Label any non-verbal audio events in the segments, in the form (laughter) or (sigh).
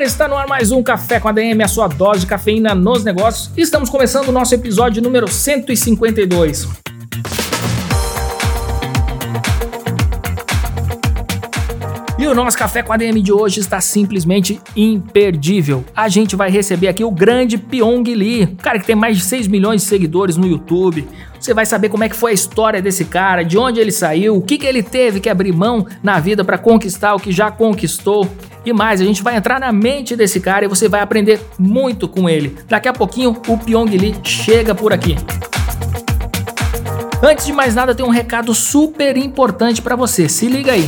galera, está no ar mais um Café com a DM, a sua dose de cafeína nos negócios. Estamos começando o nosso episódio número 152. E o nosso Café com a DM de hoje está simplesmente imperdível. A gente vai receber aqui o grande Pyong Lee, um cara que tem mais de 6 milhões de seguidores no YouTube. Você vai saber como é que foi a história desse cara, de onde ele saiu, o que, que ele teve que abrir mão na vida para conquistar o que já conquistou. E mais, a gente vai entrar na mente desse cara e você vai aprender muito com ele. Daqui a pouquinho o Pyong Lee chega por aqui. Antes de mais nada, tem um recado super importante para você. Se liga aí.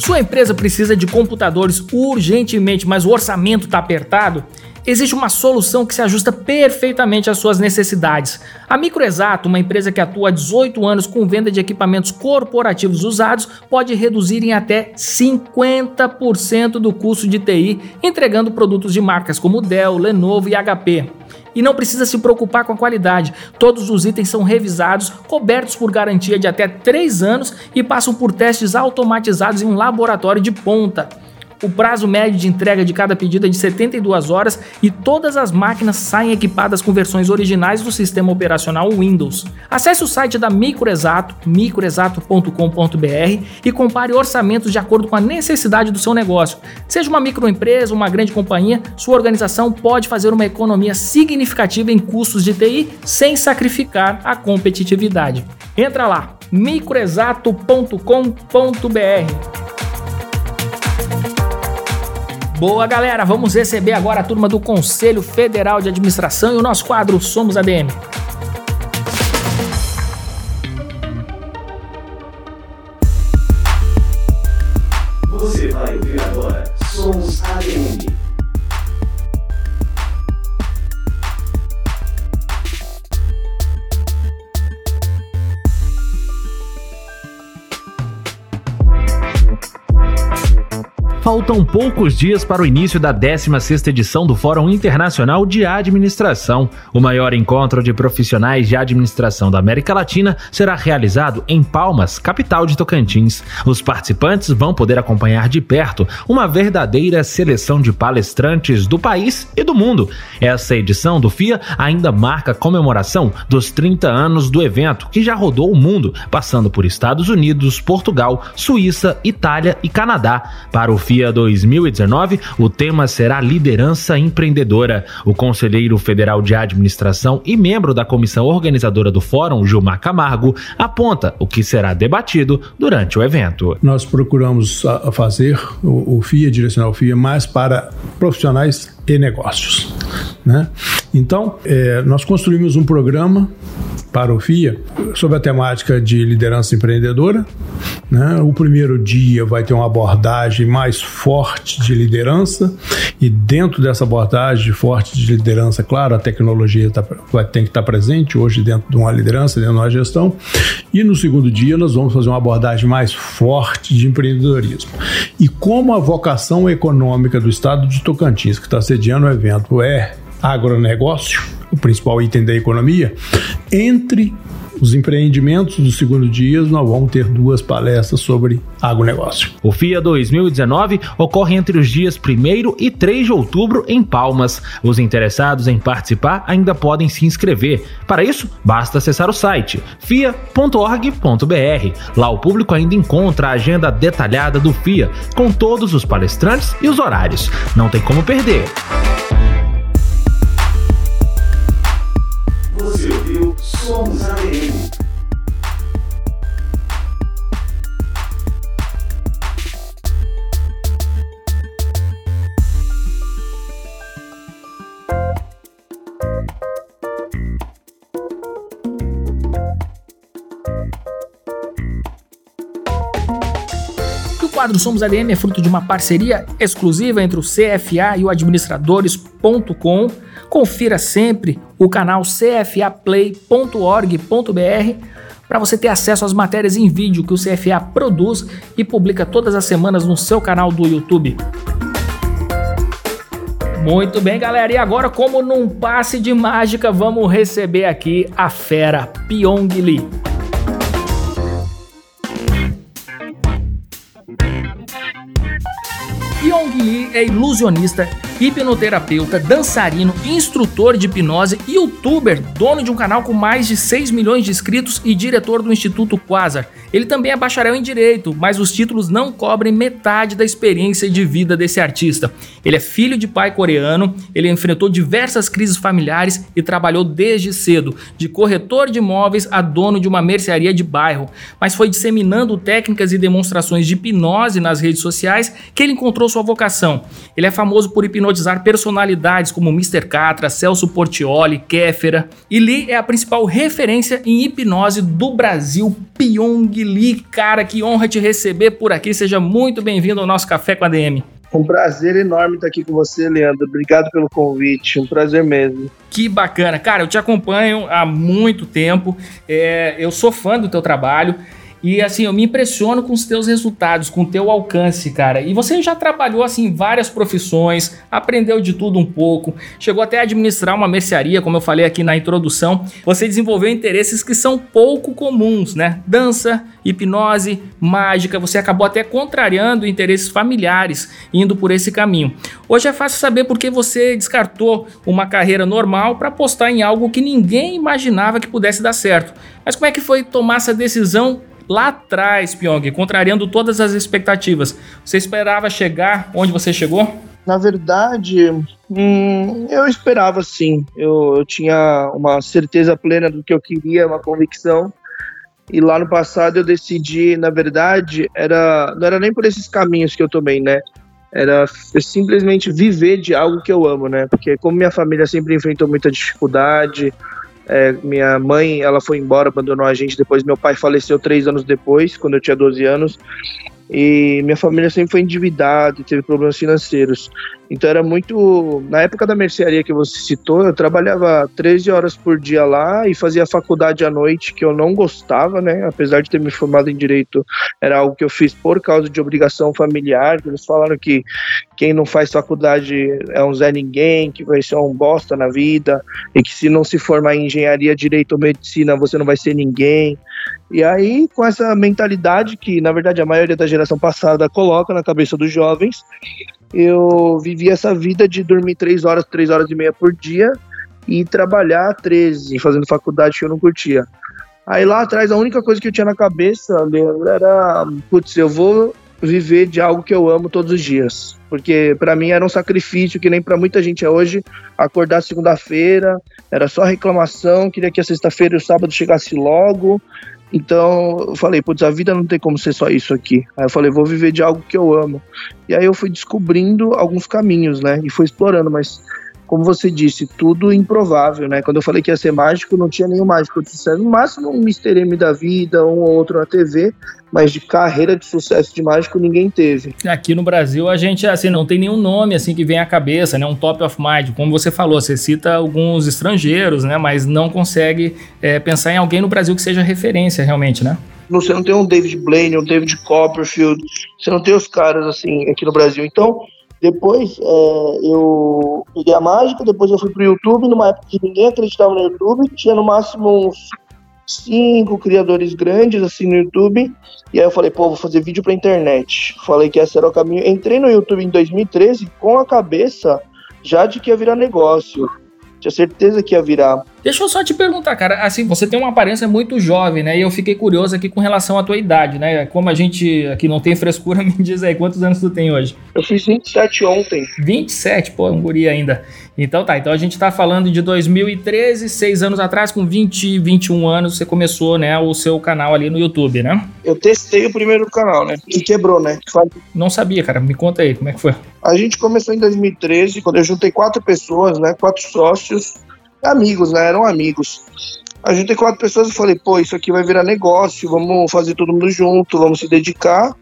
Sua empresa precisa de computadores urgentemente, mas o orçamento está apertado? Existe uma solução que se ajusta perfeitamente às suas necessidades. A Microexato, uma empresa que atua há 18 anos com venda de equipamentos corporativos usados, pode reduzir em até 50% do custo de TI, entregando produtos de marcas como Dell, Lenovo e HP. E não precisa se preocupar com a qualidade. Todos os itens são revisados, cobertos por garantia de até 3 anos e passam por testes automatizados em um laboratório de ponta. O prazo médio de entrega de cada pedido é de 72 horas e todas as máquinas saem equipadas com versões originais do sistema operacional Windows. Acesse o site da Microexato, microexato.com.br e compare orçamentos de acordo com a necessidade do seu negócio. Seja uma microempresa uma grande companhia, sua organização pode fazer uma economia significativa em custos de TI sem sacrificar a competitividade. Entra lá, microexato.com.br. Boa, galera, vamos receber agora a turma do Conselho Federal de Administração e o nosso quadro Somos ADM. Faltam poucos dias para o início da 16ª edição do Fórum Internacional de Administração. O maior encontro de profissionais de administração da América Latina será realizado em Palmas, capital de Tocantins. Os participantes vão poder acompanhar de perto uma verdadeira seleção de palestrantes do país e do mundo. Essa edição do FIA ainda marca a comemoração dos 30 anos do evento, que já rodou o mundo, passando por Estados Unidos, Portugal, Suíça, Itália e Canadá. Para o FIA 2019, o tema será liderança empreendedora. O conselheiro federal de administração e membro da comissão organizadora do fórum, Gilmar Camargo, aponta o que será debatido durante o evento. Nós procuramos a, fazer o, o FIA, direcionar o FIA mais para profissionais e negócios. Né? Então, é, nós construímos um programa para o FIA sobre a temática de liderança empreendedora. Né? O primeiro dia vai ter uma abordagem mais forte de liderança e dentro dessa abordagem forte de liderança, claro, a tecnologia tá, vai ter que estar presente hoje dentro de uma liderança, dentro de uma gestão. E no segundo dia nós vamos fazer uma abordagem mais forte de empreendedorismo. E como a vocação econômica do estado de Tocantins, que está sediando o evento, é agronegócio, o principal item da economia, entre os empreendimentos do segundo dia, nós vamos ter duas palestras sobre agronegócio. O FIA 2019 ocorre entre os dias 1 e 3 de outubro em Palmas. Os interessados em participar ainda podem se inscrever. Para isso, basta acessar o site fia.org.br. Lá o público ainda encontra a agenda detalhada do FIA, com todos os palestrantes e os horários. Não tem como perder. Você ouviu Somos quadro Somos ADM é fruto de uma parceria exclusiva entre o CFA e o administradores.com. Confira sempre o canal cfaplay.org.br para você ter acesso às matérias em vídeo que o CFA produz e publica todas as semanas no seu canal do YouTube. Muito bem, galera. E agora, como num passe de mágica, vamos receber aqui a fera Pyong Lee. É ilusionista hipnoterapeuta, dançarino, instrutor de hipnose, youtuber, dono de um canal com mais de 6 milhões de inscritos e diretor do Instituto Quasar. Ele também é bacharel em direito, mas os títulos não cobrem metade da experiência de vida desse artista. Ele é filho de pai coreano, ele enfrentou diversas crises familiares e trabalhou desde cedo, de corretor de imóveis a dono de uma mercearia de bairro, mas foi disseminando técnicas e demonstrações de hipnose nas redes sociais que ele encontrou sua vocação. Ele é famoso por hipnose hipnotizar personalidades como Mr. Catra, Celso Portioli, Kéfera. E Lee é a principal referência em hipnose do Brasil. Pyong Lee, cara, que honra te receber por aqui. Seja muito bem-vindo ao nosso Café com a DM. Um prazer enorme estar aqui com você, Leandro. Obrigado pelo convite. Um prazer mesmo. Que bacana. Cara, eu te acompanho há muito tempo. É, eu sou fã do teu trabalho. E assim, eu me impressiono com os teus resultados, com o teu alcance, cara. E você já trabalhou assim em várias profissões, aprendeu de tudo um pouco, chegou até a administrar uma mercearia, como eu falei aqui na introdução. Você desenvolveu interesses que são pouco comuns, né? Dança, hipnose, mágica. Você acabou até contrariando interesses familiares indo por esse caminho. Hoje é fácil saber por que você descartou uma carreira normal para apostar em algo que ninguém imaginava que pudesse dar certo. Mas como é que foi tomar essa decisão lá atrás, Pyong, contrariando todas as expectativas. Você esperava chegar onde você chegou? Na verdade, hum, eu esperava sim. Eu, eu tinha uma certeza plena do que eu queria, uma convicção. E lá no passado eu decidi, na verdade, era não era nem por esses caminhos que eu tomei, né? Era simplesmente viver de algo que eu amo, né? Porque como minha família sempre enfrentou muita dificuldade, é, minha mãe, ela foi embora, abandonou a gente depois. Meu pai faleceu três anos depois, quando eu tinha 12 anos. E minha família sempre foi endividada, teve problemas financeiros. Então era muito. Na época da mercearia que você citou, eu trabalhava 13 horas por dia lá e fazia faculdade à noite, que eu não gostava, né? Apesar de ter me formado em direito, era algo que eu fiz por causa de obrigação familiar. Eles falaram que quem não faz faculdade é um Zé Ninguém, que vai ser um bosta na vida, e que se não se formar em engenharia, direito ou medicina, você não vai ser ninguém. E aí, com essa mentalidade que, na verdade, a maioria da geração passada coloca na cabeça dos jovens, eu vivi essa vida de dormir três horas, três horas e meia por dia e trabalhar 13, fazendo faculdade que eu não curtia. Aí lá atrás, a única coisa que eu tinha na cabeça, Leandro, era: putz, eu vou viver de algo que eu amo todos os dias. Porque para mim era um sacrifício, que nem para muita gente é hoje, acordar segunda-feira, era só reclamação, queria que a sexta-feira e o sábado chegasse logo, então eu falei, putz, a vida não tem como ser só isso aqui. Aí eu falei, vou viver de algo que eu amo. E aí eu fui descobrindo alguns caminhos, né? E fui explorando, mas como você disse, tudo improvável, né? Quando eu falei que ia ser mágico, não tinha nenhum mágico. Eu disse, no máximo um Mr. M da vida, um ou outro na TV, mas de carreira de sucesso de mágico ninguém teve. Aqui no Brasil a gente assim não tem nenhum nome assim que vem à cabeça, né? Um top of mind, como você falou, você cita alguns estrangeiros, né? Mas não consegue é, pensar em alguém no Brasil que seja referência realmente, né? Você não tem um David Blaine, um David Copperfield, você não tem os caras assim aqui no Brasil. Então depois é, eu peguei a mágica, depois eu fui pro YouTube, numa época que ninguém acreditava no YouTube, tinha no máximo uns cinco criadores grandes assim no YouTube. E aí eu falei, pô, vou fazer vídeo pra internet. Falei que esse era o caminho. Entrei no YouTube em 2013 com a cabeça já de que ia virar negócio. Tinha certeza que ia virar. Deixa eu só te perguntar, cara. Assim, você tem uma aparência muito jovem, né? E eu fiquei curioso aqui com relação à tua idade, né? Como a gente aqui não tem frescura, (laughs) me diz aí, quantos anos tu tem hoje? Eu fiz 27 ontem. 27? Pô, um guri ainda. Então tá, então a gente tá falando de 2013, seis anos atrás, com 20, 21 anos, você começou, né, o seu canal ali no YouTube, né? Eu testei o primeiro canal, né? E quebrou, né? Não sabia, cara. Me conta aí, como é que foi? A gente começou em 2013, quando eu juntei quatro pessoas, né? Quatro sócios, amigos, né? Eram amigos. A juntei quatro pessoas e falei, pô, isso aqui vai virar negócio, vamos fazer todo mundo junto, vamos se dedicar.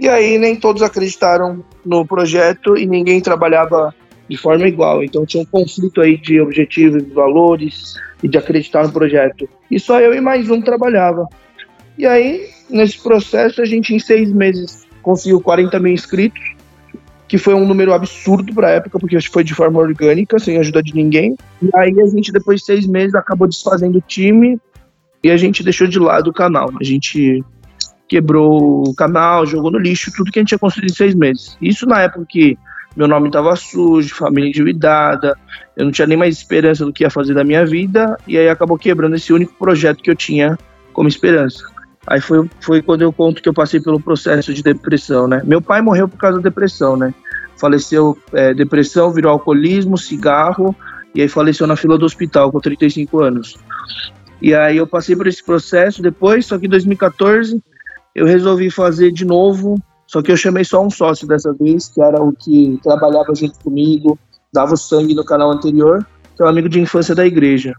E aí nem todos acreditaram no projeto e ninguém trabalhava de forma igual. Então tinha um conflito aí de objetivos, de valores e de acreditar no projeto. E só eu e mais um trabalhava. E aí, nesse processo, a gente em seis meses conseguiu 40 mil inscritos, que foi um número absurdo para a época, porque foi de forma orgânica, sem ajuda de ninguém. E aí a gente, depois de seis meses, acabou desfazendo o time e a gente deixou de lado o canal. A gente quebrou o canal, jogou no lixo, tudo que a gente tinha construído em seis meses. Isso na época que meu nome estava sujo, família endividada, eu não tinha nem mais esperança do que ia fazer da minha vida, e aí acabou quebrando esse único projeto que eu tinha como esperança. Aí foi, foi quando eu conto que eu passei pelo processo de depressão, né? Meu pai morreu por causa da depressão, né? Faleceu é, depressão, virou alcoolismo, cigarro, e aí faleceu na fila do hospital com 35 anos. E aí eu passei por esse processo depois, só que em 2014 eu resolvi fazer de novo, só que eu chamei só um sócio dessa vez, que era o que trabalhava junto comigo, dava o sangue no canal anterior, que é um amigo de infância da igreja.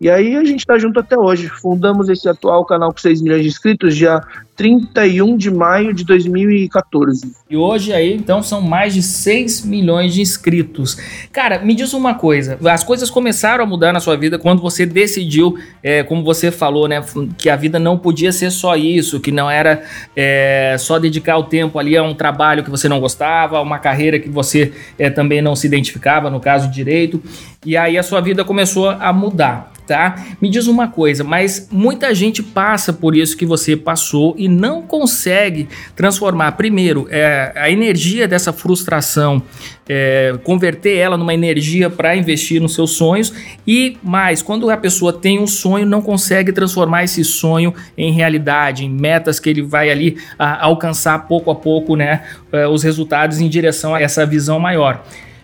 E aí a gente está junto até hoje. Fundamos esse atual canal com 6 milhões de inscritos dia 31 de maio de 2014. E hoje aí, então, são mais de 6 milhões de inscritos. Cara, me diz uma coisa: as coisas começaram a mudar na sua vida quando você decidiu, é, como você falou, né? Que a vida não podia ser só isso, que não era é, só dedicar o tempo ali a um trabalho que você não gostava, uma carreira que você é, também não se identificava, no caso direito. E aí a sua vida começou a mudar tá? Me diz uma coisa, mas muita gente passa por isso que você passou e não consegue transformar, primeiro, é, a energia dessa frustração, é, converter ela numa energia para investir nos seus sonhos e mais, quando a pessoa tem um sonho, não consegue transformar esse sonho em realidade, em metas que ele vai ali a, alcançar pouco a pouco, né, é, os resultados em direção a essa visão maior.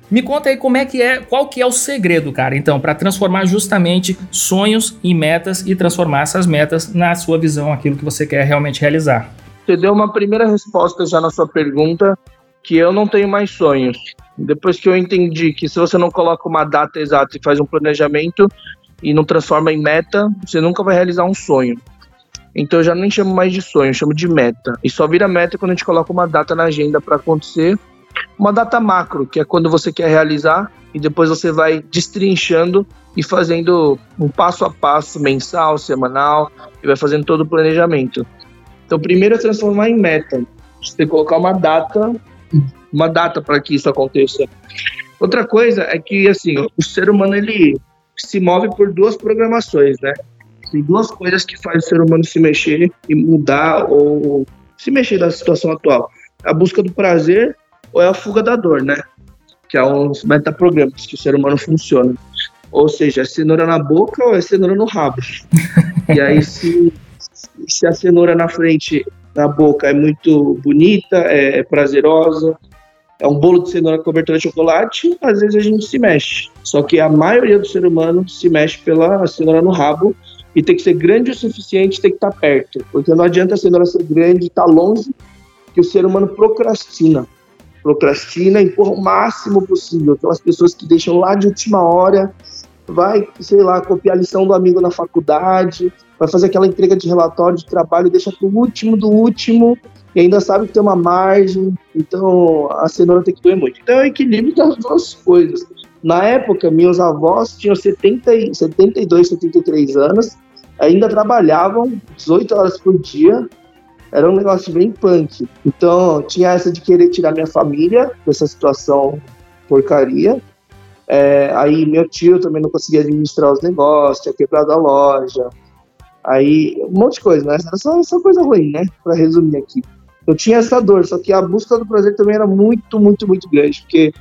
Me conta aí como é que é, qual que é o segredo, cara, então, para transformar justamente sonhos em metas e transformar essas metas na sua visão, aquilo que você quer realmente realizar. Você deu uma primeira resposta já na sua pergunta, que eu não tenho mais sonhos. Depois que eu entendi que se você não coloca uma data exata e faz um planejamento e não transforma em meta, você nunca vai realizar um sonho. Então eu já nem chamo mais de sonho, eu chamo de meta. E só vira meta quando a gente coloca uma data na agenda para acontecer uma data macro, que é quando você quer realizar e depois você vai destrinchando e fazendo um passo a passo, mensal, semanal, e vai fazendo todo o planejamento. Então, primeiro é transformar em meta. Você colocar uma data, uma data para que isso aconteça. Outra coisa é que, assim, o ser humano, ele se move por duas programações, né? Tem duas coisas que fazem o ser humano se mexer e mudar ou se mexer da situação atual. A busca do prazer ou é a fuga da dor, né? Que é uns metaprogramas que o ser humano funciona. Ou seja, é cenoura na boca ou é cenoura no rabo. (laughs) e aí, se, se a cenoura na frente, na boca, é muito bonita, é, é prazerosa, é um bolo de cenoura cobertura de chocolate, às vezes a gente se mexe. Só que a maioria do ser humano se mexe pela cenoura no rabo e tem que ser grande o suficiente, tem que estar perto. Porque não adianta a cenoura ser grande e estar longe, que o ser humano procrastina procrastina, empurra o máximo possível. Aquelas pessoas que deixam lá de última hora, vai, sei lá, copiar a lição do amigo na faculdade, vai fazer aquela entrega de relatório de trabalho, deixa pro último do último, e ainda sabe que tem uma margem, então a cenoura tem que doer muito. Então é o equilíbrio das duas coisas. Na época, meus avós tinham 70, 72, 73 anos, ainda trabalhavam 18 horas por dia, era um negócio bem punk. Então, tinha essa de querer tirar minha família dessa situação porcaria. É, aí, meu tio também não conseguia administrar os negócios, tinha quebrado a loja. Aí, um monte de coisa, né? Era só, só coisa ruim, né? Pra resumir aqui. Eu tinha essa dor, só que a busca do prazer também era muito, muito, muito grande, porque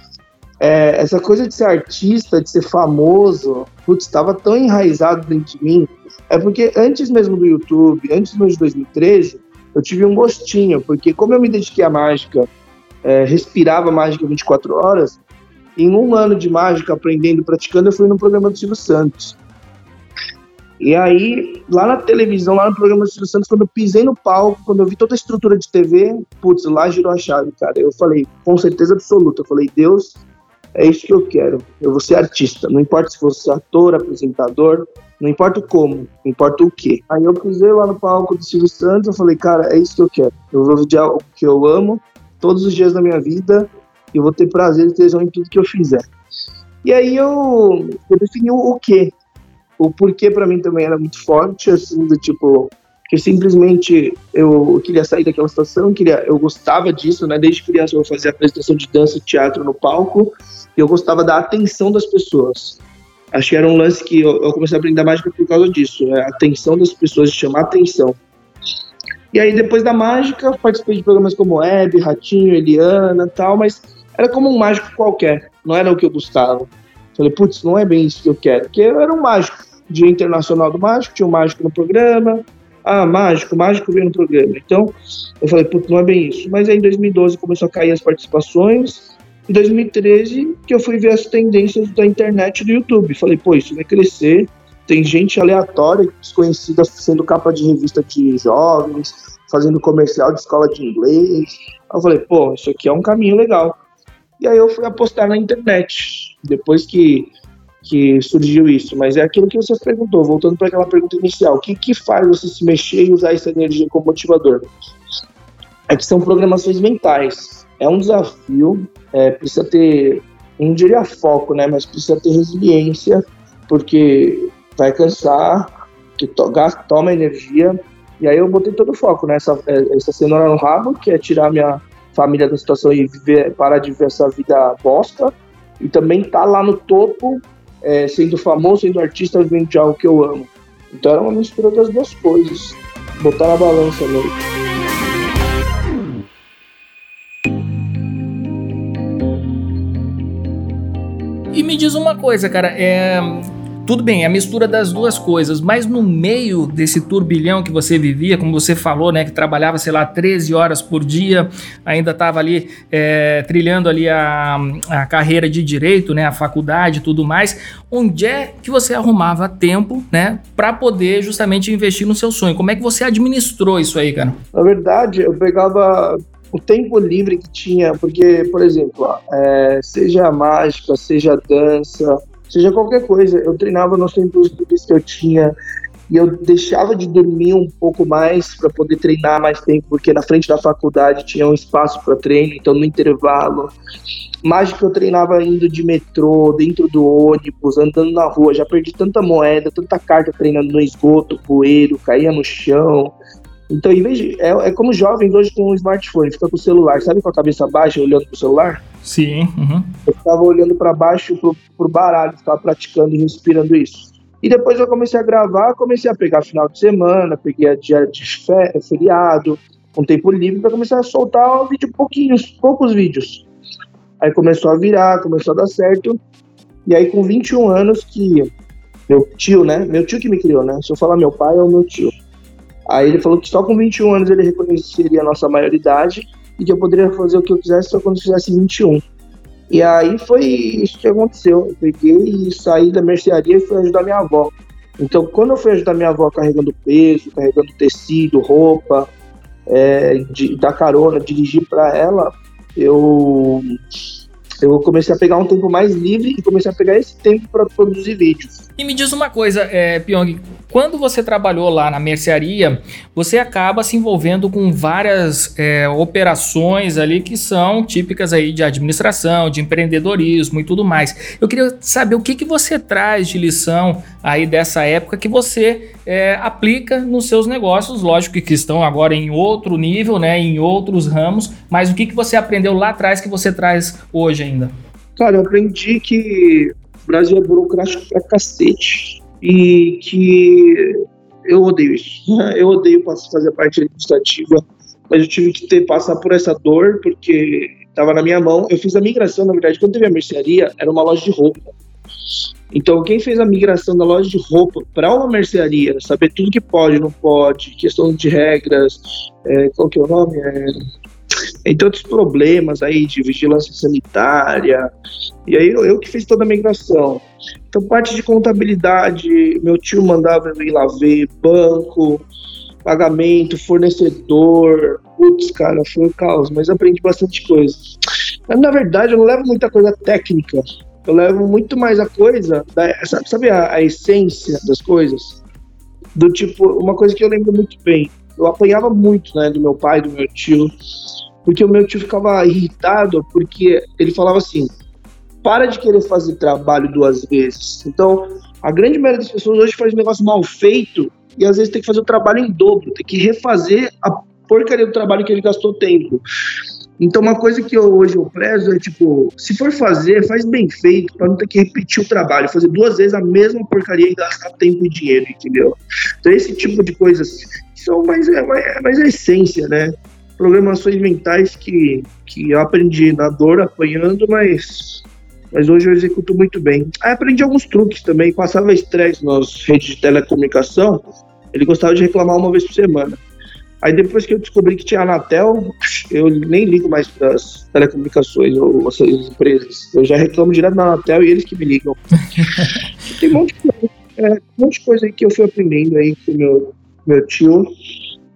é, essa coisa de ser artista, de ser famoso, putz, estava tão enraizado dentro de mim. É porque antes mesmo do YouTube, antes mesmo de 2013, eu tive um gostinho, porque como eu me dediquei à mágica, é, respirava mágica 24 horas, em um ano de mágica, aprendendo, praticando, eu fui no programa do Silvio Santos. E aí, lá na televisão, lá no programa do Silvio Santos, quando eu pisei no palco, quando eu vi toda a estrutura de TV, putz, lá girou a chave, cara. Eu falei, com certeza absoluta, eu falei, Deus, é isso que eu quero. Eu vou ser artista. Não importa se fosse ator, apresentador, não importa como, importa o que. Aí eu pisei lá no palco do Silvio Santos, eu falei, cara, é isso que eu quero. Eu vou viver o que eu amo todos os dias da minha vida e vou ter prazer e tesão em tudo que eu fizer. E aí eu, eu defini o, o quê. O porquê para mim também era muito forte, assim, do tipo, que simplesmente eu queria sair daquela situação, queria, eu gostava disso, né? Desde criança eu fazia apresentação de dança e teatro no palco, e eu gostava da atenção das pessoas. Acho que era um lance que eu, eu comecei a aprender mágica por causa disso, é a atenção das pessoas, chamar atenção. E aí depois da mágica, participei de programas como Web, Ratinho, Eliana tal, mas era como um mágico qualquer, não era o que eu gostava. Falei, putz, não é bem isso que eu quero, porque eu era um mágico, dia internacional do mágico, tinha um mágico no programa, ah, mágico, mágico veio no programa. Então, eu falei, putz, não é bem isso. Mas aí em 2012 começou a cair as participações, em 2013 que eu fui ver as tendências da internet do YouTube. Falei, pô, isso vai crescer. Tem gente aleatória, desconhecida, sendo capa de revista de jovens, fazendo comercial de escola de inglês. Eu falei, pô, isso aqui é um caminho legal. E aí eu fui apostar na internet. Depois que, que surgiu isso. Mas é aquilo que você perguntou, voltando para aquela pergunta inicial. O que, que faz você se mexer e usar essa energia como motivador? É que são programações mentais. É um desafio, é, precisa ter, não diria foco, né? Mas precisa ter resiliência, porque vai cansar, que to, gasta, toma energia. E aí eu botei todo o foco nessa é, essa cenoura no rabo, que é tirar minha família da situação e viver, parar de viver essa vida bosta. E também tá lá no topo, é, sendo famoso, sendo artista, vivendo de algo que eu amo. Então era uma mistura das duas coisas. Botar na balança mesmo. E me diz uma coisa, cara, é tudo bem, é a mistura das duas coisas, mas no meio desse turbilhão que você vivia, como você falou, né, que trabalhava, sei lá, 13 horas por dia, ainda estava ali é, trilhando ali a, a carreira de direito, né, a faculdade e tudo mais, onde é que você arrumava tempo, né, para poder justamente investir no seu sonho? Como é que você administrou isso aí, cara? Na verdade, eu pegava o tempo livre que tinha, porque, por exemplo, é, seja mágica, seja dança, seja qualquer coisa. Eu treinava nos tempos livres que eu tinha e eu deixava de dormir um pouco mais para poder treinar mais tempo, porque na frente da faculdade tinha um espaço para treino, então no intervalo. Mágica eu treinava indo de metrô, dentro do ônibus, andando na rua. Já perdi tanta moeda, tanta carta treinando no esgoto, poeiro, caía no chão. Então, em vez de, é, é como jovens hoje com um smartphone, fica com o celular, sabe com a cabeça baixa olhando pro celular? Sim. Uhum. Eu ficava olhando para baixo pro, pro baralho, ficava praticando e respirando isso. E depois eu comecei a gravar, comecei a pegar final de semana, peguei a dia de feriado, um tempo livre, para começar a soltar um vídeo pouquinhos, poucos vídeos. Aí começou a virar, começou a dar certo. E aí com 21 anos que meu tio, né? Meu tio que me criou, né? Se eu falar meu pai, é o meu tio Aí ele falou que só com 21 anos ele reconheceria a nossa maioridade e que eu poderia fazer o que eu quisesse só quando eu fizesse 21. E aí foi isso que aconteceu. Eu peguei e saí da mercearia e fui ajudar minha avó. Então, quando eu fui ajudar minha avó carregando peso, carregando tecido, roupa, é, de, dar carona, dirigir para ela, eu eu comecei a pegar um tempo mais livre e comecei a pegar esse tempo para produzir vídeos. E me diz uma coisa, é, Pyong, quando você trabalhou lá na mercearia, você acaba se envolvendo com várias é, operações ali que são típicas aí de administração, de empreendedorismo e tudo mais. Eu queria saber o que, que você traz de lição aí dessa época que você é, aplica nos seus negócios, lógico que estão agora em outro nível, né, em outros ramos, mas o que, que você aprendeu lá atrás que você traz hoje ainda? Cara, eu aprendi que o Brasil é burocrático pra cacete e que eu odeio isso. (laughs) Eu odeio fazer parte administrativa, mas eu tive que ter passar por essa dor porque estava na minha mão. Eu fiz a migração, na verdade, quando teve a mercearia, era uma loja de roupa. Então, quem fez a migração da loja de roupa para uma mercearia, saber tudo que pode, não pode, questão de regras, é, qual que é o nome? É, entre outros problemas aí de vigilância sanitária. E aí eu, eu, que fiz toda a migração. Então, parte de contabilidade, meu tio mandava eu ir lá ver, banco, pagamento, fornecedor. Putz, cara, foi um caos, mas aprendi bastante coisa. Mas, na verdade, eu não levo muita coisa técnica. Eu levo muito mais a coisa, da, sabe, sabe a, a, essência das coisas? Do tipo, uma coisa que eu lembro muito bem. Eu apanhava muito, né, do meu pai, do meu tio, porque o meu tio ficava irritado porque ele falava assim: para de querer fazer trabalho duas vezes. Então, a grande maioria das pessoas hoje faz um negócio mal feito e às vezes tem que fazer o trabalho em dobro, tem que refazer a porcaria do trabalho que ele gastou tempo. Então, uma coisa que eu, hoje eu prezo é, tipo, se for fazer, faz bem feito, para não ter que repetir o trabalho, fazer duas vezes a mesma porcaria e gastar tempo e dinheiro, entendeu? Então, esse tipo de coisas são mais, é, é mais a essência, né? Programações mentais que, que eu aprendi na dor, apanhando, mas, mas hoje eu executo muito bem. Aí aprendi alguns truques também, passava estresse nas redes de telecomunicação, ele gostava de reclamar uma vez por semana. Aí depois que eu descobri que tinha Anatel, eu nem ligo mais para as telecomunicações ou essas empresas. Eu já reclamo direto da Anatel e eles que me ligam. (laughs) Tem um monte de coisa, é, um monte de coisa aí que eu fui aprendendo aí com meu, meu tio.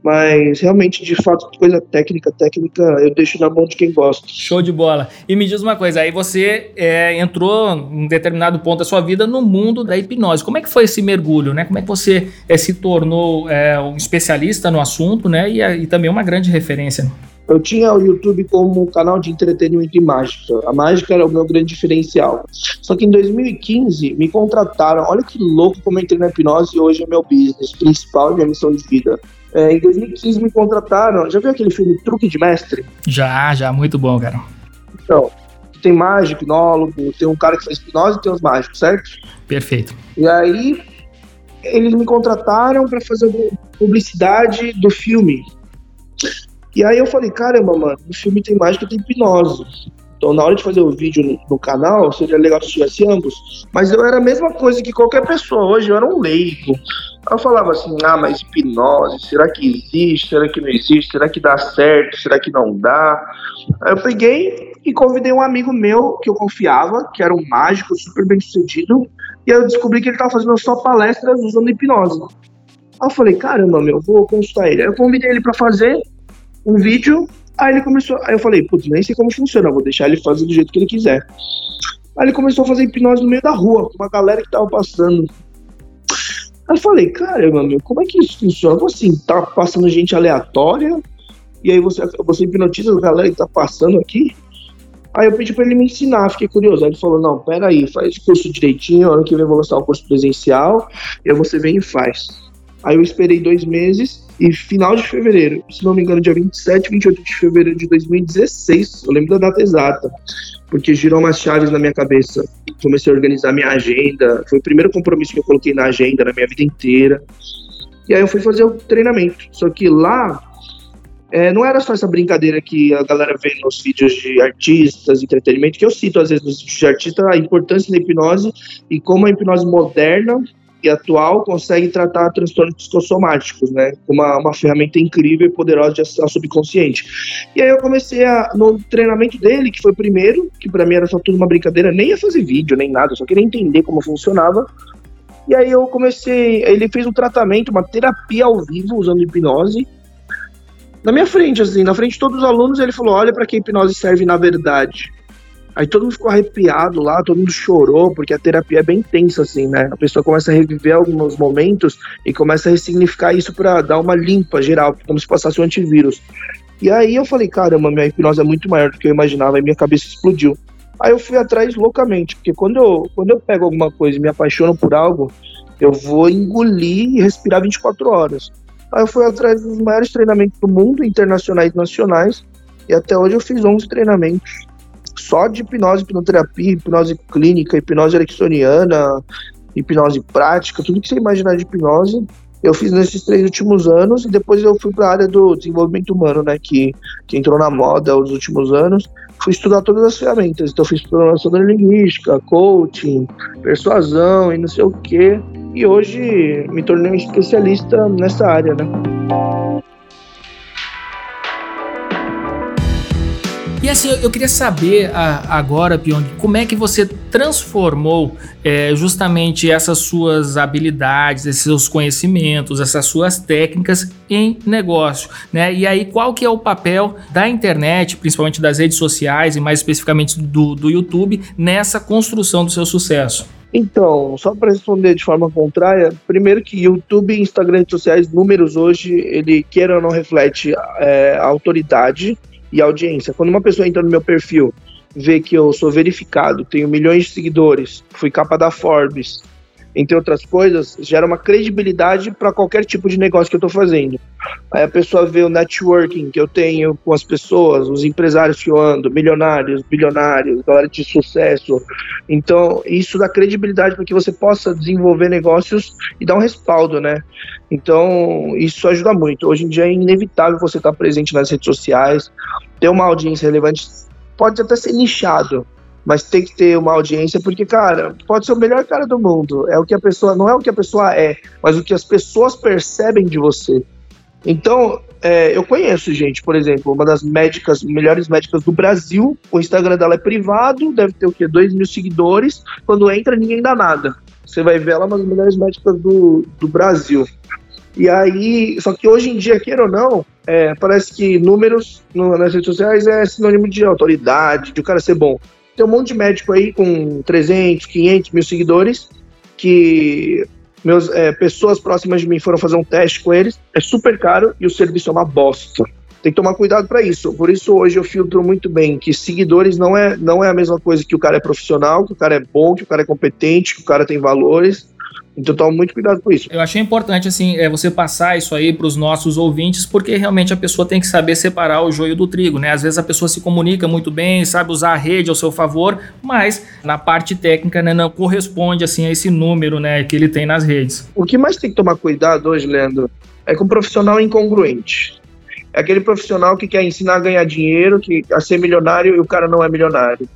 Mas realmente, de fato, coisa técnica, técnica, eu deixo na mão de quem gosta. Show de bola. E me diz uma coisa, aí você é, entrou em determinado ponto da sua vida no mundo da hipnose. Como é que foi esse mergulho, né? Como é que você é, se tornou é, um especialista no assunto, né? E, e também uma grande referência. Eu tinha o YouTube como um canal de entretenimento e mágica. A mágica era o meu grande diferencial. Só que em 2015 me contrataram. Olha que louco como eu entrei na hipnose e hoje é meu business principal e minha missão de vida. É, em 2015 me contrataram. Já viu aquele filme Truque de Mestre? Já, já, muito bom, cara. Então, tem mágico, hipnólogo, tem um cara que faz hipnose e tem os mágicos, certo? Perfeito. E aí eles me contrataram para fazer publicidade do filme. E aí eu falei, caramba, mano, no filme tem mágica e tem hipnose. Então, na hora de fazer o vídeo no, no, canal, seria legal se tivesse ambos. Mas eu era a mesma coisa que qualquer pessoa. Hoje eu era um leigo. Eu falava assim: ah, mas hipnose, será que existe? Será que não existe? Será que dá certo? Será que não dá? Aí eu peguei e convidei um amigo meu que eu confiava, que era um mágico super bem sucedido. E eu descobri que ele estava fazendo só palestras usando hipnose. Aí eu falei: caramba, meu, vou consultar ele. Aí eu convidei ele para fazer um vídeo Aí ele começou, aí eu falei, putz, nem sei como funciona, vou deixar ele fazer do jeito que ele quiser. Aí ele começou a fazer hipnose no meio da rua, com uma galera que tava passando. Aí eu falei, caramba, meu, como é que isso funciona? Como assim, tá passando gente aleatória, e aí você, você hipnotiza a galera que tá passando aqui? Aí eu pedi pra ele me ensinar, fiquei curioso. Aí ele falou, não, pera aí, faz curso direitinho, ano que vem eu vou lançar o curso presencial, e aí você vem e faz. Aí eu esperei dois meses, e final de fevereiro, se não me engano, dia 27, 28 de fevereiro de 2016, eu lembro da data exata, porque girou umas chaves na minha cabeça. Comecei a organizar minha agenda, foi o primeiro compromisso que eu coloquei na agenda na minha vida inteira. E aí eu fui fazer o treinamento. Só que lá é, não era só essa brincadeira que a galera vê nos vídeos de artistas, entretenimento, que eu cito às vezes nos vídeos de artista a importância da hipnose e como a hipnose moderna e atual consegue tratar transtornos psicossomáticos, né? Uma, uma ferramenta incrível e poderosa de acessar subconsciente. E aí eu comecei a, no treinamento dele, que foi o primeiro, que para mim era só tudo uma brincadeira, nem ia fazer vídeo, nem nada, só queria entender como funcionava. E aí eu comecei, ele fez um tratamento, uma terapia ao vivo usando hipnose. Na minha frente, assim, na frente de todos os alunos, ele falou: olha para que hipnose serve na verdade. Aí todo mundo ficou arrepiado lá, todo mundo chorou, porque a terapia é bem tensa, assim, né? A pessoa começa a reviver alguns momentos e começa a ressignificar isso para dar uma limpa geral, como se passasse um antivírus. E aí eu falei, caramba, minha hipnose é muito maior do que eu imaginava, e minha cabeça explodiu. Aí eu fui atrás loucamente, porque quando eu, quando eu pego alguma coisa e me apaixono por algo, eu vou engolir e respirar 24 horas. Aí eu fui atrás dos maiores treinamentos do mundo, internacionais e nacionais, e até hoje eu fiz 11 treinamentos só de hipnose, hipnoterapia, hipnose clínica, hipnose ericksoniana, hipnose prática, tudo que você imaginar de hipnose, eu fiz nesses três últimos anos e depois eu fui para a área do desenvolvimento humano, né, que, que entrou na moda nos últimos anos. Fui estudar todas as ferramentas, então fiz programação linguística, coaching, persuasão e não sei o quê. E hoje me tornei um especialista nessa área, né? E assim, eu queria saber agora, Pyong, como é que você transformou é, justamente essas suas habilidades, esses seus conhecimentos, essas suas técnicas em negócio, né? E aí, qual que é o papel da internet, principalmente das redes sociais e mais especificamente do, do YouTube, nessa construção do seu sucesso? Então, só para responder de forma contrária, primeiro que YouTube, Instagram, redes sociais, números hoje, ele queira ou não reflete é, a autoridade e audiência. Quando uma pessoa entra no meu perfil, vê que eu sou verificado, tenho milhões de seguidores, fui capa da Forbes, entre outras coisas, gera uma credibilidade para qualquer tipo de negócio que eu estou fazendo. Aí a pessoa vê o networking que eu tenho com as pessoas, os empresários que eu ando, milionários, bilionários, galera de sucesso. Então, isso dá credibilidade para que você possa desenvolver negócios e dar um respaldo, né? Então, isso ajuda muito. Hoje em dia é inevitável você estar presente nas redes sociais, ter uma audiência relevante, pode até ser nichado, mas tem que ter uma audiência, porque, cara, pode ser o melhor cara do mundo. É o que a pessoa, não é o que a pessoa é, mas o que as pessoas percebem de você. Então, é, eu conheço gente, por exemplo, uma das médicas, melhores médicas do Brasil, o Instagram dela é privado, deve ter o quê? 2 mil seguidores. Quando entra, ninguém dá nada. Você vai ver ela uma das melhores médicas do, do Brasil. E aí, só que hoje em dia, queira ou não, é, parece que números no, nas redes sociais é sinônimo de autoridade, de o cara ser bom. Tem um monte de médico aí com 300, 500 mil seguidores que meus, é, pessoas próximas de mim foram fazer um teste com eles. É super caro e o serviço é uma bosta. Tem que tomar cuidado para isso. Por isso hoje eu filtro muito bem que seguidores não é, não é a mesma coisa que o cara é profissional, que o cara é bom, que o cara é competente, que o cara tem valores. Então toma muito cuidado com isso. Eu achei importante assim é, você passar isso aí para os nossos ouvintes, porque realmente a pessoa tem que saber separar o joio do trigo, né? Às vezes a pessoa se comunica muito bem, sabe usar a rede ao seu favor, mas na parte técnica né, não corresponde assim a esse número, né, que ele tem nas redes. O que mais tem que tomar cuidado hoje, Leandro, é com um profissional incongruente. É aquele profissional que quer ensinar a ganhar dinheiro, que a ser milionário e o cara não é milionário.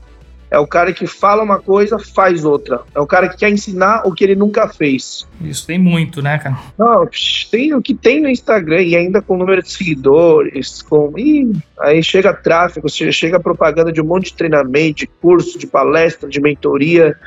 É o cara que fala uma coisa, faz outra. É o cara que quer ensinar o que ele nunca fez. Isso tem muito, né, cara? Não, tem o que tem no Instagram e ainda com número de seguidores, com. Ih, aí chega tráfego, chega propaganda de um monte de treinamento, de curso, de palestra, de mentoria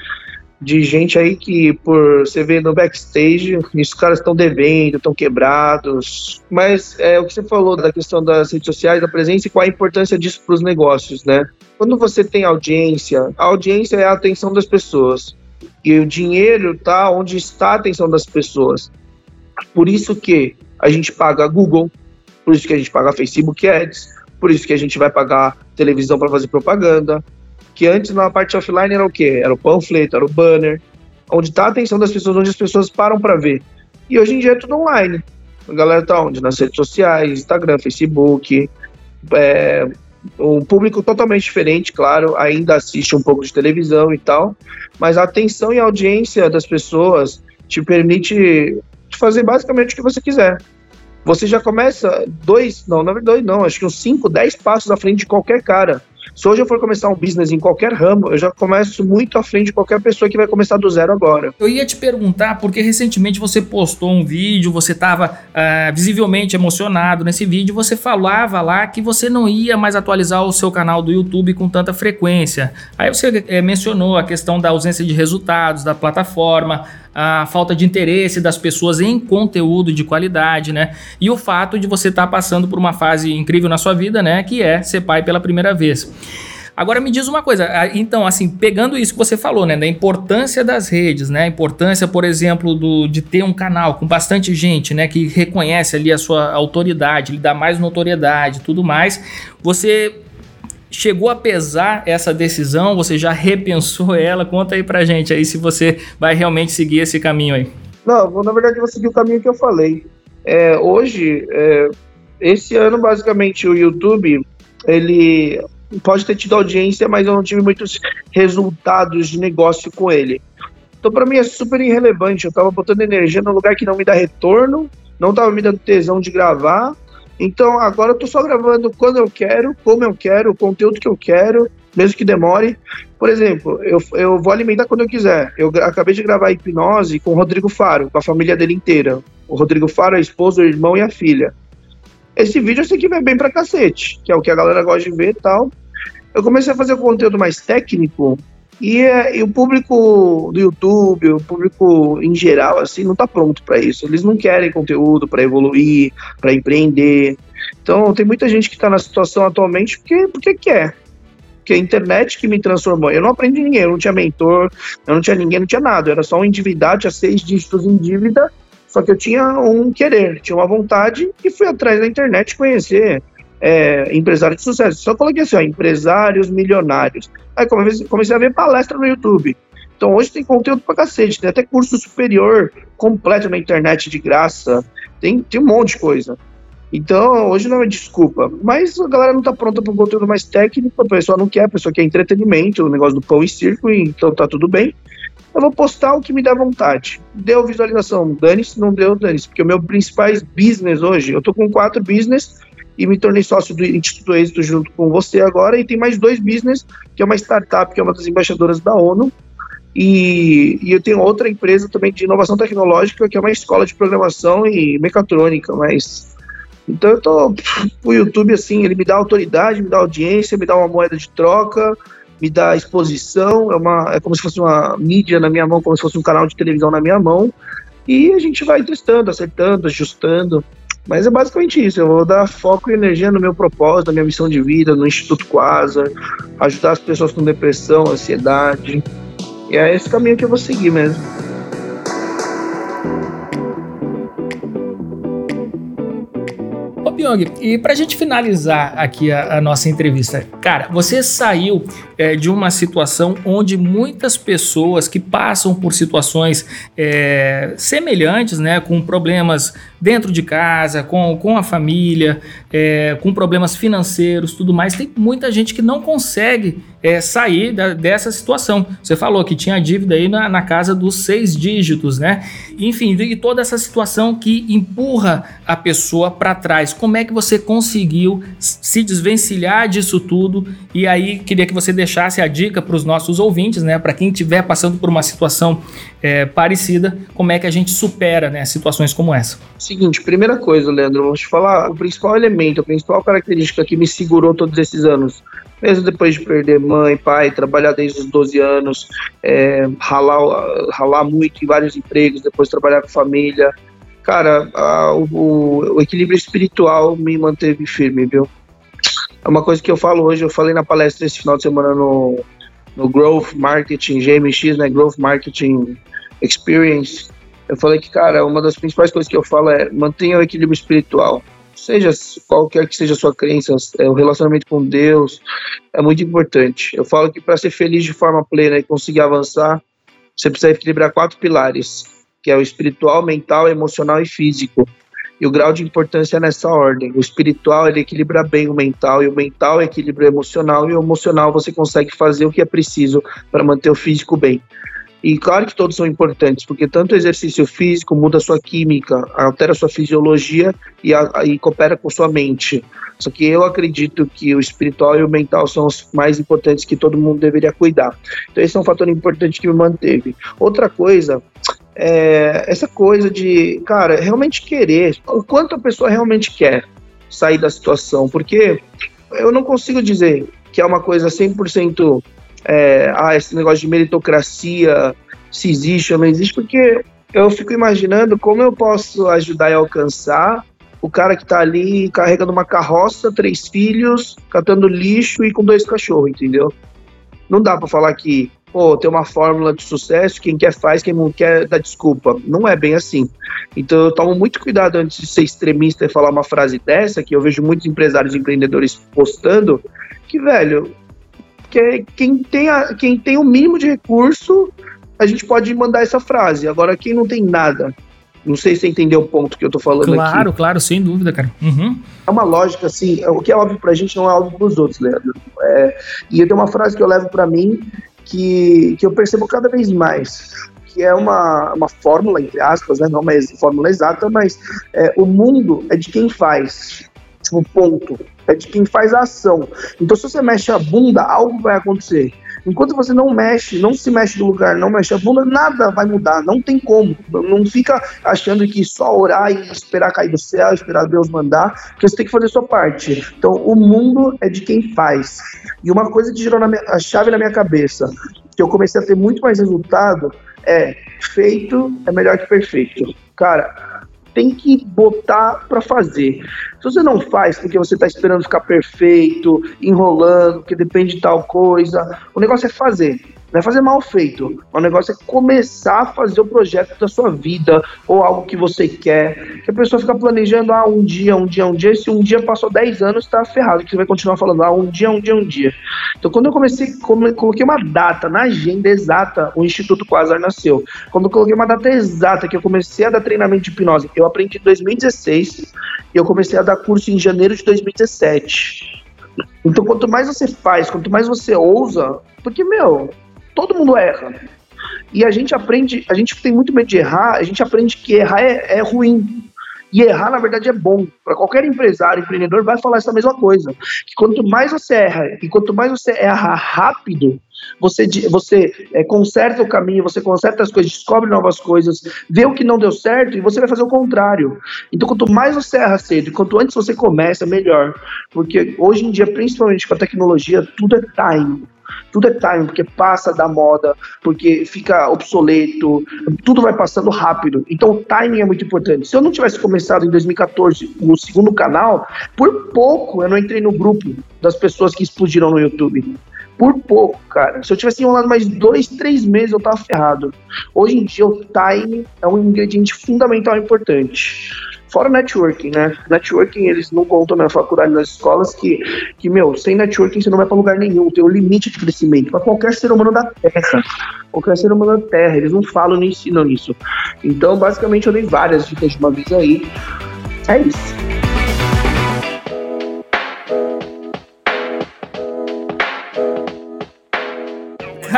de gente aí que, por você ver no backstage, os caras estão devendo, estão quebrados. Mas é o que você falou da questão das redes sociais, da presença e qual a importância disso para os negócios, né? Quando você tem audiência, a audiência é a atenção das pessoas. E o dinheiro está onde está a atenção das pessoas. Por isso que a gente paga Google, por isso que a gente paga Facebook Ads, por isso que a gente vai pagar televisão para fazer propaganda, que antes na parte offline era o quê? Era o panfleto, era o banner, onde está a atenção das pessoas, onde as pessoas param para ver. E hoje em dia é tudo online. A galera tá onde? Nas redes sociais, Instagram, Facebook. É, um público totalmente diferente, claro, ainda assiste um pouco de televisão e tal, mas a atenção e a audiência das pessoas te permite fazer basicamente o que você quiser. Você já começa dois, não, na verdade não, acho que uns 5, 10 passos à frente de qualquer cara. Se hoje eu for começar um business em qualquer ramo, eu já começo muito à frente de qualquer pessoa que vai começar do zero agora. Eu ia te perguntar, porque recentemente você postou um vídeo, você estava ah, visivelmente emocionado nesse vídeo, você falava lá que você não ia mais atualizar o seu canal do YouTube com tanta frequência. Aí você é, mencionou a questão da ausência de resultados da plataforma, a falta de interesse das pessoas em conteúdo de qualidade, né? E o fato de você estar tá passando por uma fase incrível na sua vida, né? Que é ser pai pela primeira vez. Agora me diz uma coisa, então assim, pegando isso que você falou, né, da importância das redes, né, a importância, por exemplo, do, de ter um canal com bastante gente, né, que reconhece ali a sua autoridade, lhe dá mais notoriedade, tudo mais, você chegou a pesar essa decisão? Você já repensou ela? Conta aí pra gente aí se você vai realmente seguir esse caminho aí. Não, na verdade eu vou seguir o caminho que eu falei. É, hoje, é, esse ano basicamente o YouTube, ele pode ter tido audiência, mas eu não tive muitos resultados de negócio com ele. Então para mim é super irrelevante, eu tava botando energia num lugar que não me dá retorno, não tava me dando tesão de gravar, então agora eu tô só gravando quando eu quero, como eu quero, o conteúdo que eu quero, mesmo que demore. Por exemplo, eu, eu vou alimentar quando eu quiser. Eu acabei de gravar hipnose com o Rodrigo Faro, com a família dele inteira. O Rodrigo Faro, a esposa, o irmão e a filha. Esse vídeo eu sei que vai bem pra cacete, que é o que a galera gosta de ver e tal. eu comecei a fazer conteúdo mais técnico e, e, o público do YouTube, o público em geral, assim, não está pronto para isso. Eles não querem conteúdo para evoluir, para empreender. Então, tem muita gente que está na situação atualmente porque, porque quer. Porque a internet que me transformou. Eu não aprendi ninguém, eu não tinha mentor, eu não tinha ninguém, não tinha nada. Eu era só um endividado, tinha seis dígitos em dívida, só que eu tinha um querer, tinha uma vontade e fui atrás da internet conhecer é, empresários de sucesso. Só coloquei assim, ó, empresários milionários. Aí comecei, a ver palestra no YouTube. Então hoje tem conteúdo pra cacete, tem até curso superior completo na internet de graça, tem, tem um monte de coisa. Então, hoje não é desculpa, mas a galera não tá pronta para um conteúdo mais técnico, a pessoa não quer, a pessoa quer entretenimento, o negócio do pão e circo, então tá tudo bem. Eu vou postar o que me dá vontade. Deu visualização, dane-se, não deu, dane-se, porque o meu principais business hoje, eu tô com quatro business, e me tornei sócio do Instituto Êxito junto com você agora. E tem mais dois business, que é uma startup, que é uma das embaixadoras da ONU. E, e eu tenho outra empresa também de inovação tecnológica, que é uma escola de programação e mecatrônica. Mas então eu tô. O YouTube, assim, ele me dá autoridade, me dá audiência, me dá uma moeda de troca, me dá exposição. É, uma, é como se fosse uma mídia na minha mão, como se fosse um canal de televisão na minha mão. E a gente vai testando, acertando, ajustando. Mas é basicamente isso. Eu vou dar foco e energia no meu propósito, na minha missão de vida, no Instituto Quasar, ajudar as pessoas com depressão, ansiedade. E é esse caminho que eu vou seguir mesmo. Pyong, e para a gente finalizar aqui a, a, nossa entrevista, cara, você saiu é, de uma situação onde muitas pessoas que passam por situações é, semelhantes, né, com problemas dentro de casa, com, com a família, é, com problemas financeiros, tudo mais, tem muita gente que não consegue é, sair da, dessa situação. Você falou que tinha dívida aí na, na casa dos seis dígitos, né? Enfim, e toda essa situação que empurra a pessoa para trás. Como é que você conseguiu se desvencilhar disso tudo? E aí, queria que você deixasse a dica para os nossos ouvintes, né? Para quem estiver passando por uma situação é, parecida, como é que a gente supera né, situações como essa? Seguinte, primeira coisa, Leandro, vou te falar o principal elemento, a principal característica que me segurou todos esses anos, mesmo depois de perder mãe, pai, trabalhar desde os 12 anos, é, ralar, ralar muito em vários empregos, depois trabalhar com família. Cara, a, o, o equilíbrio espiritual me manteve firme, viu? É uma coisa que eu falo hoje, eu falei na palestra esse final de semana no, no Growth Marketing, GMX, né? Growth Marketing Experience. Eu falei que, cara, uma das principais coisas que eu falo é mantenha o equilíbrio espiritual. Seja qualquer que seja a sua crença, é, o relacionamento com Deus é muito importante. Eu falo que para ser feliz de forma plena e conseguir avançar, você precisa equilibrar quatro pilares, que é o espiritual, mental, emocional e físico. E o grau de importância é nessa ordem. O espiritual ele equilibra bem o mental, e o mental equilibra o emocional, e o emocional você consegue fazer o que é preciso para manter o físico bem. E claro que todos são importantes, porque tanto o exercício físico muda sua química, altera sua fisiologia e, a, e coopera com sua mente. Só que eu acredito que o espiritual e o mental são os mais importantes que todo mundo deveria cuidar. Então esse é um fator importante que me manteve. Outra coisa é essa coisa de, cara, realmente querer, o quanto a pessoa realmente quer sair da situação, porque eu não consigo dizer que é uma coisa 100% é, ah, esse negócio de meritocracia, se existe ou não existe, porque eu fico imaginando como eu posso ajudar e alcançar o cara que está ali carregando uma carroça, três filhos, catando lixo e com dois cachorros, entendeu? Não dá para falar que, pô, tem uma fórmula de sucesso, quem quer faz, quem não quer dá desculpa. Não é bem assim. Então eu tomo muito cuidado antes de ser extremista e falar uma frase dessa, que eu vejo muitos empresários e empreendedores postando, que, velho, que quem tem, a, quem tem o mínimo de recurso, a gente pode mandar essa frase. Agora, quem não tem nada, não sei se você entendeu o ponto que eu tô falando claro, aqui. Claro, claro, sem dúvida, cara. Uhum. É uma lógica, assim, o que é óbvio pra gente não é óbvio pros outros, Leandro. É, e eu tenho uma frase que eu levo para mim que, que eu percebo cada vez mais, que é uma, uma fórmula, entre aspas, né? não uma fórmula exata, mas é, o mundo é de quem faz. Tipo, ponto. É de quem faz a ação. Então, se você mexe a bunda, algo vai acontecer. Enquanto você não mexe, não se mexe do lugar, não mexe a bunda, nada vai mudar, não tem como. Não fica achando que só orar e esperar cair do céu, esperar Deus mandar, porque você tem que fazer sua parte. Então, o mundo é de quem faz. E uma coisa que girou minha, a chave na minha cabeça, que eu comecei a ter muito mais resultado, é feito é melhor que perfeito. Cara, tem que botar para fazer. Se você não faz porque você está esperando ficar perfeito, enrolando, que depende de tal coisa, o negócio é fazer. Não é fazer mal feito. O negócio é começar a fazer o projeto da sua vida ou algo que você quer. Que a pessoa fica planejando, ah, um dia, um dia, um dia. Se um dia passou 10 anos, está ferrado. Que você vai continuar falando, ah, um dia, um dia, um dia. Então, quando eu comecei, coloquei uma data na agenda exata, o Instituto Quasar nasceu. Quando eu coloquei uma data exata que eu comecei a dar treinamento de hipnose, eu aprendi em 2016 e eu comecei a dar curso em janeiro de 2017. Então, quanto mais você faz, quanto mais você ousa, porque, meu, todo mundo erra. E a gente aprende, a gente tem muito medo de errar, a gente aprende que errar é, é ruim. E errar, na verdade, é bom. Para qualquer empresário, empreendedor, vai falar essa mesma coisa. Que quanto mais você erra e quanto mais você erra rápido, você, você é, conserta o caminho, você conserta as coisas, descobre novas coisas, vê o que não deu certo e você vai fazer o contrário. Então, quanto mais você erra cedo e quanto antes você começa, melhor. Porque hoje em dia, principalmente com a tecnologia, tudo é time tudo é time, porque passa da moda, porque fica obsoleto, tudo vai passando rápido. Então o timing é muito importante. Se eu não tivesse começado em 2014 no segundo canal, por pouco eu não entrei no grupo das pessoas que explodiram no YouTube. Por pouco, cara. Se eu tivesse enrolado mais dois, três meses, eu tava ferrado. Hoje em dia, o time é um ingrediente fundamental e importante. Fora networking, né? Networking, eles não contam na faculdade, nas escolas, que, que, meu, sem networking você não vai para lugar nenhum, tem um limite de crescimento para qualquer ser humano da Terra. Qualquer ser humano da Terra, eles não falam nem ensinam isso. Então, basicamente, eu dei várias dicas de uma vez aí. É isso.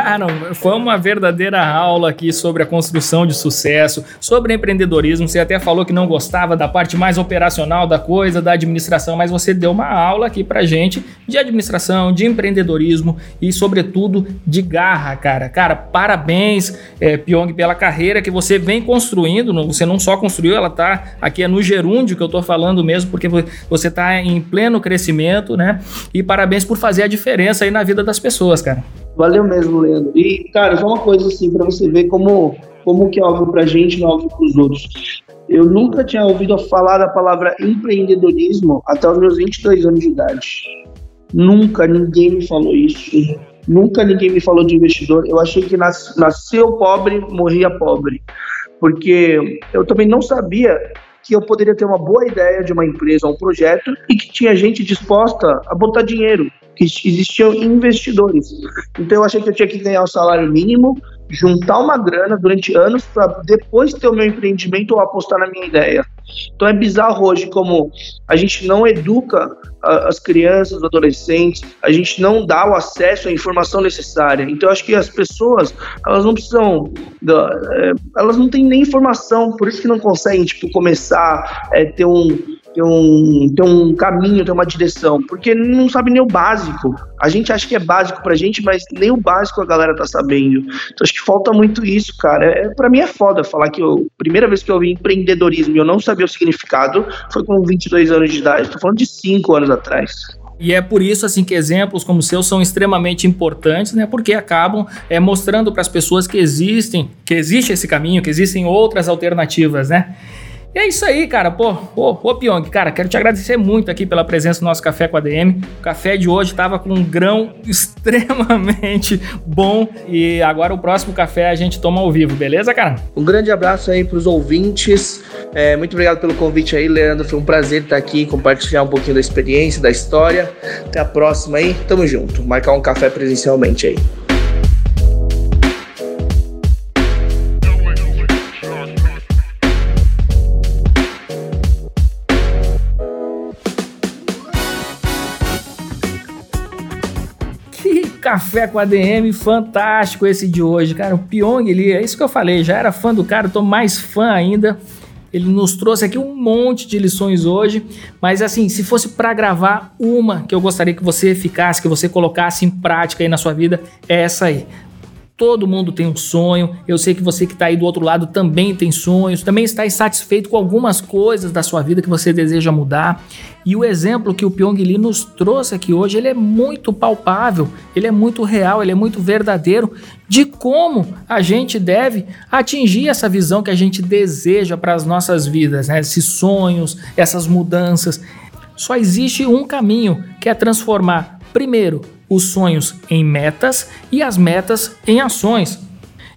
Cara, foi uma verdadeira aula aqui sobre a construção de sucesso, sobre empreendedorismo. Você até falou que não gostava da parte mais operacional da coisa, da administração, mas você deu uma aula aqui pra gente de administração, de empreendedorismo e, sobretudo, de garra, cara. Cara, parabéns, é, Pyong, pela carreira que você vem construindo. Você não só construiu, ela tá aqui é no gerúndio que eu tô falando mesmo, porque você tá em pleno crescimento, né? E parabéns por fazer a diferença aí na vida das pessoas, cara. Valeu mesmo, Leandro. E, cara, só uma coisa assim, para você ver como, como que é óbvio pra gente não é óbvio pros outros. Eu nunca tinha ouvido falar da palavra empreendedorismo até os meus 22 anos de idade. Nunca ninguém me falou isso. Nunca ninguém me falou de investidor. Eu achei que nas, nasceu pobre, morria pobre. Porque eu também não sabia que eu poderia ter uma boa ideia de uma empresa, um projeto, e que tinha gente disposta a botar dinheiro que existiam investidores. Então eu achei que eu tinha que ganhar o salário mínimo, juntar uma grana durante anos para depois ter o meu empreendimento ou apostar na minha ideia. Então é bizarro hoje como a gente não educa as crianças, os adolescentes, a gente não dá o acesso à informação necessária. Então acho que as pessoas, elas não precisam, é, elas não têm nem informação, por isso que não conseguem tipo começar é, ter um ter um, ter um caminho, ter uma direção, porque não sabe nem o básico. A gente acha que é básico pra gente, mas nem o básico a galera tá sabendo. Então acho que falta muito isso, cara. É, para mim é foda falar que eu, primeira vez que eu vi empreendedorismo e eu não sabia o significado foi com 22 anos de idade. Tô falando de 5 anos atrás. E é por isso assim que exemplos como o seu são extremamente importantes, né? Porque acabam é, mostrando para as pessoas que existem, que existe esse caminho, que existem outras alternativas, né? E é isso aí, cara. Pô, ô, ô Pyong, cara, quero te agradecer muito aqui pela presença no nosso Café com a DM. O café de hoje tava com um grão (laughs) extremamente bom e agora o próximo café a gente toma ao vivo, beleza, cara? Um grande abraço aí pros ouvintes. É, muito obrigado pelo convite aí, Leandro. Foi um prazer estar aqui, compartilhar um pouquinho da experiência, da história. Até a próxima aí. Tamo junto. Marcar um café presencialmente aí. Café com ADM, fantástico esse de hoje, cara. O Pyong, ele, é isso que eu falei, já era fã do cara, tô mais fã ainda. Ele nos trouxe aqui um monte de lições hoje, mas assim, se fosse para gravar uma que eu gostaria que você ficasse, que você colocasse em prática aí na sua vida, é essa aí. Todo mundo tem um sonho. Eu sei que você que está aí do outro lado também tem sonhos, também está insatisfeito com algumas coisas da sua vida que você deseja mudar. E o exemplo que o Pyong Lee nos trouxe aqui hoje, ele é muito palpável, ele é muito real, ele é muito verdadeiro de como a gente deve atingir essa visão que a gente deseja para as nossas vidas, né? esses sonhos, essas mudanças. Só existe um caminho, que é transformar, primeiro, os sonhos em metas e as metas em ações.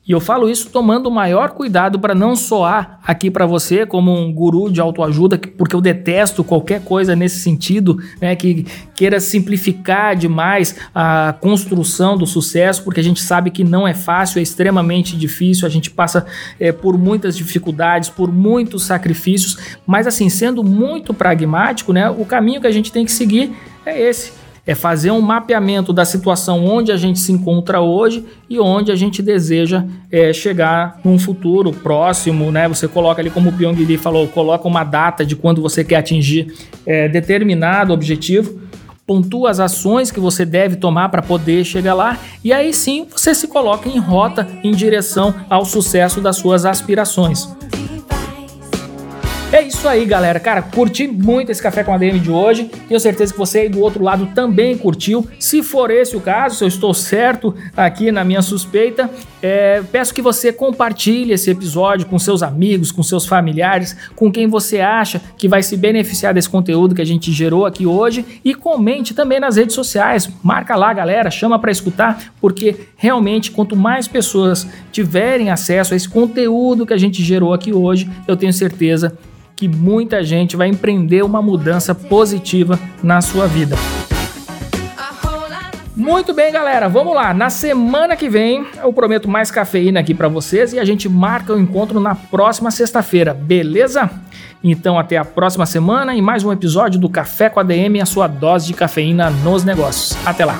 E eu falo isso tomando o maior cuidado para não soar aqui para você como um guru de autoajuda, porque eu detesto qualquer coisa nesse sentido, né, que queira simplificar demais a construção do sucesso, porque a gente sabe que não é fácil, é extremamente difícil, a gente passa é, por muitas dificuldades, por muitos sacrifícios, mas assim, sendo muito pragmático, né, o caminho que a gente tem que seguir é esse é fazer um mapeamento da situação onde a gente se encontra hoje e onde a gente deseja é, chegar num futuro próximo, né? Você coloca ali, como o Pyong Lee falou, coloca uma data de quando você quer atingir é, determinado objetivo, pontua as ações que você deve tomar para poder chegar lá e aí sim você se coloca em rota em direção ao sucesso das suas aspirações. É isso aí, galera. Cara, curti muito esse café com a DM de hoje. Tenho certeza que você aí do outro lado também curtiu. Se for esse o caso, se eu estou certo aqui na minha suspeita, é, peço que você compartilhe esse episódio com seus amigos, com seus familiares, com quem você acha que vai se beneficiar desse conteúdo que a gente gerou aqui hoje e comente também nas redes sociais. Marca lá, galera, chama para escutar, porque realmente quanto mais pessoas tiverem acesso a esse conteúdo que a gente gerou aqui hoje, eu tenho certeza que muita gente vai empreender uma mudança positiva na sua vida. Muito bem, galera, vamos lá. Na semana que vem eu prometo mais cafeína aqui para vocês e a gente marca o encontro na próxima sexta-feira, beleza? Então até a próxima semana e mais um episódio do Café com a DM, a sua dose de cafeína nos negócios. Até lá.